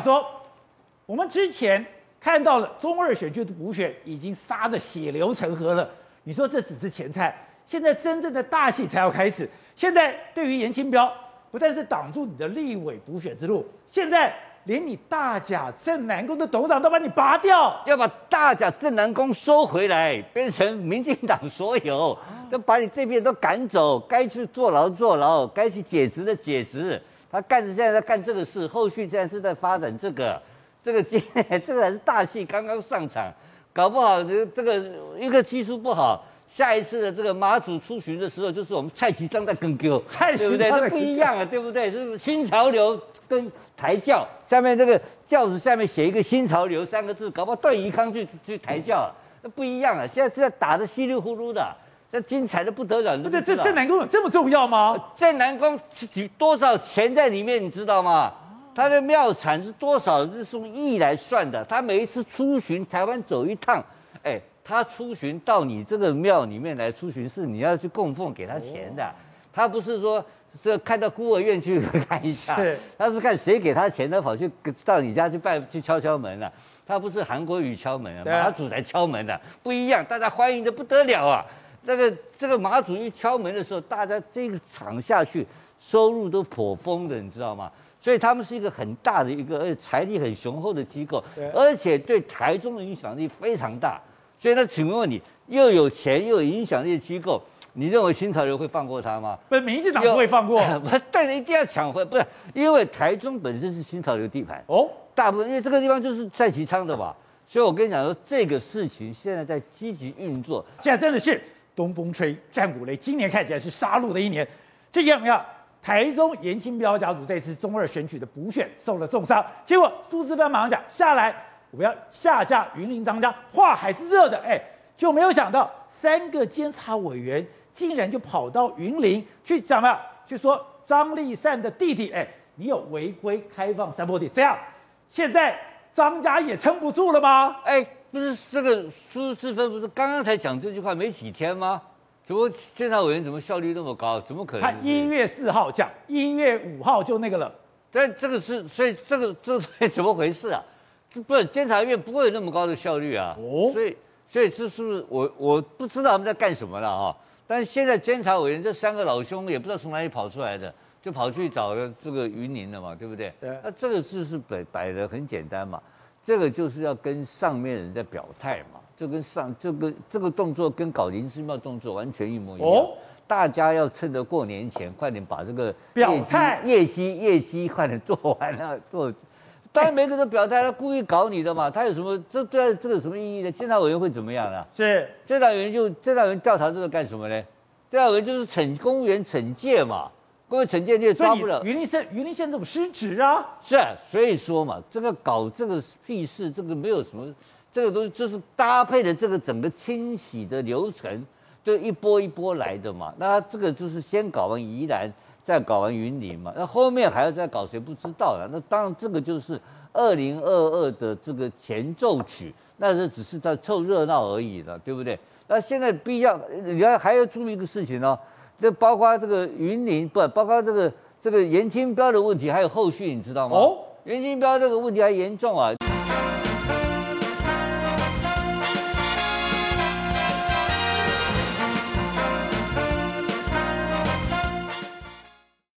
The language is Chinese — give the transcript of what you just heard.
说，我们之前看到了中二选区的补选已经杀的血流成河了，你说这只是前菜，现在真正的大戏才要开始。现在对于严清标，不但是挡住你的立委补选之路，现在连你大甲镇南宫的董事长都把你拔掉，要把大甲镇南宫收回来，变成民进党所有，都把你这边都赶走，该去坐牢坐牢，该去解职的解职。他干着现在在干这个事，后续现在是在发展这个，这个今这个还是大戏刚刚上场，搞不好这这个一个技术不好，下一次的这个马祖出巡的时候，就是我们蔡其昌在跟丢，对不对？这不一样啊，对不对？就是新潮流跟抬轿，下面这个轿子下面写一个新潮流三个字，搞不好段宜康去去抬轿，那不一样啊！现在是在打的稀里糊涂的。这精彩的不得了，你这这镇澜宫有这么重要吗？在南宫举多少钱在里面，你知道吗？他的庙产是多少？是用亿来算的。他每一次出巡台湾走一趟，哎，他出巡到你这个庙里面来出巡，是你要去供奉给他钱的。他不是说这看到孤儿院去看一下，是他是看谁给他钱，他跑去到你家去拜去敲敲门了。他不是韩国语敲门啊，马祖来敲门的，不一样，大家欢迎的不得了啊。这个这个马祖一敲门的时候，大家这个场下去收入都颇丰的，你知道吗？所以他们是一个很大的一个，而且财力很雄厚的机构，而且对台中的影响力非常大。所以那，请问问你，又有钱又有影响力的机构，你认为新潮流会放过他吗？不是，民进党不会放过。不，但是一定要抢回，不是因为台中本身是新潮流地盘哦，大部分因为这个地方就是蔡其昌的吧。所以我跟你讲说，这个事情现在在积极运作，现在真的是。东风吹，战鼓擂，今年看起来是杀戮的一年。之前我们要台中颜清标家族这次中二选举的补选受了重伤，结果苏志芬马上讲下来，我们要下架云林张家，话还是热的，哎，就没有想到三个监察委员竟然就跑到云林去讲了，去说张立善的弟弟，哎，你有违规开放山坡地，这样现在张家也撑不住了吗？哎。不是这个苏志芬不是刚刚才讲这句话没几天吗？怎么监察委员怎么效率那么高？怎么可能？他一月四号讲，一月五号就那个了。但这个是，所以这个这是怎么回事啊？不是监察院不会有那么高的效率啊。哦。所以所以这是不是我我不知道他们在干什么了啊？但是现在监察委员这三个老兄也不知道从哪里跑出来的，就跑去找了这个云林了嘛，对不对？对。那这个事是摆摆的很简单嘛。这个就是要跟上面人在表态嘛，就跟上这个这个动作跟搞林姿妙动作完全一模一样。哦，大家要趁着过年前快点把这个表态业绩业绩快点做完了做。当然每个人都表态，他故意搞你的嘛，他有什么这对这个有什么意义呢？监察委员会怎么样呢？是监察委员就监察委员调查这个干什么呢？监察委员就是惩公务员惩戒嘛。各位陈建你也抓不了。云林县云林县怎么失职啊？是啊，所以说嘛，这个搞这个屁事，这个没有什么，这个东西就是搭配的这个整个清洗的流程，就一波一波来的嘛。那这个就是先搞完宜兰，再搞完云林嘛。那后面还要再搞谁不知道了。那当然这个就是二零二二的这个前奏曲，那这只是在凑热闹而已了，对不对？那现在不一样你要还要注意一个事情哦。这包括这个云林，不包括这个这个严金标的问题，还有后续，你知道吗？哦，颜清标这个问题还严重啊。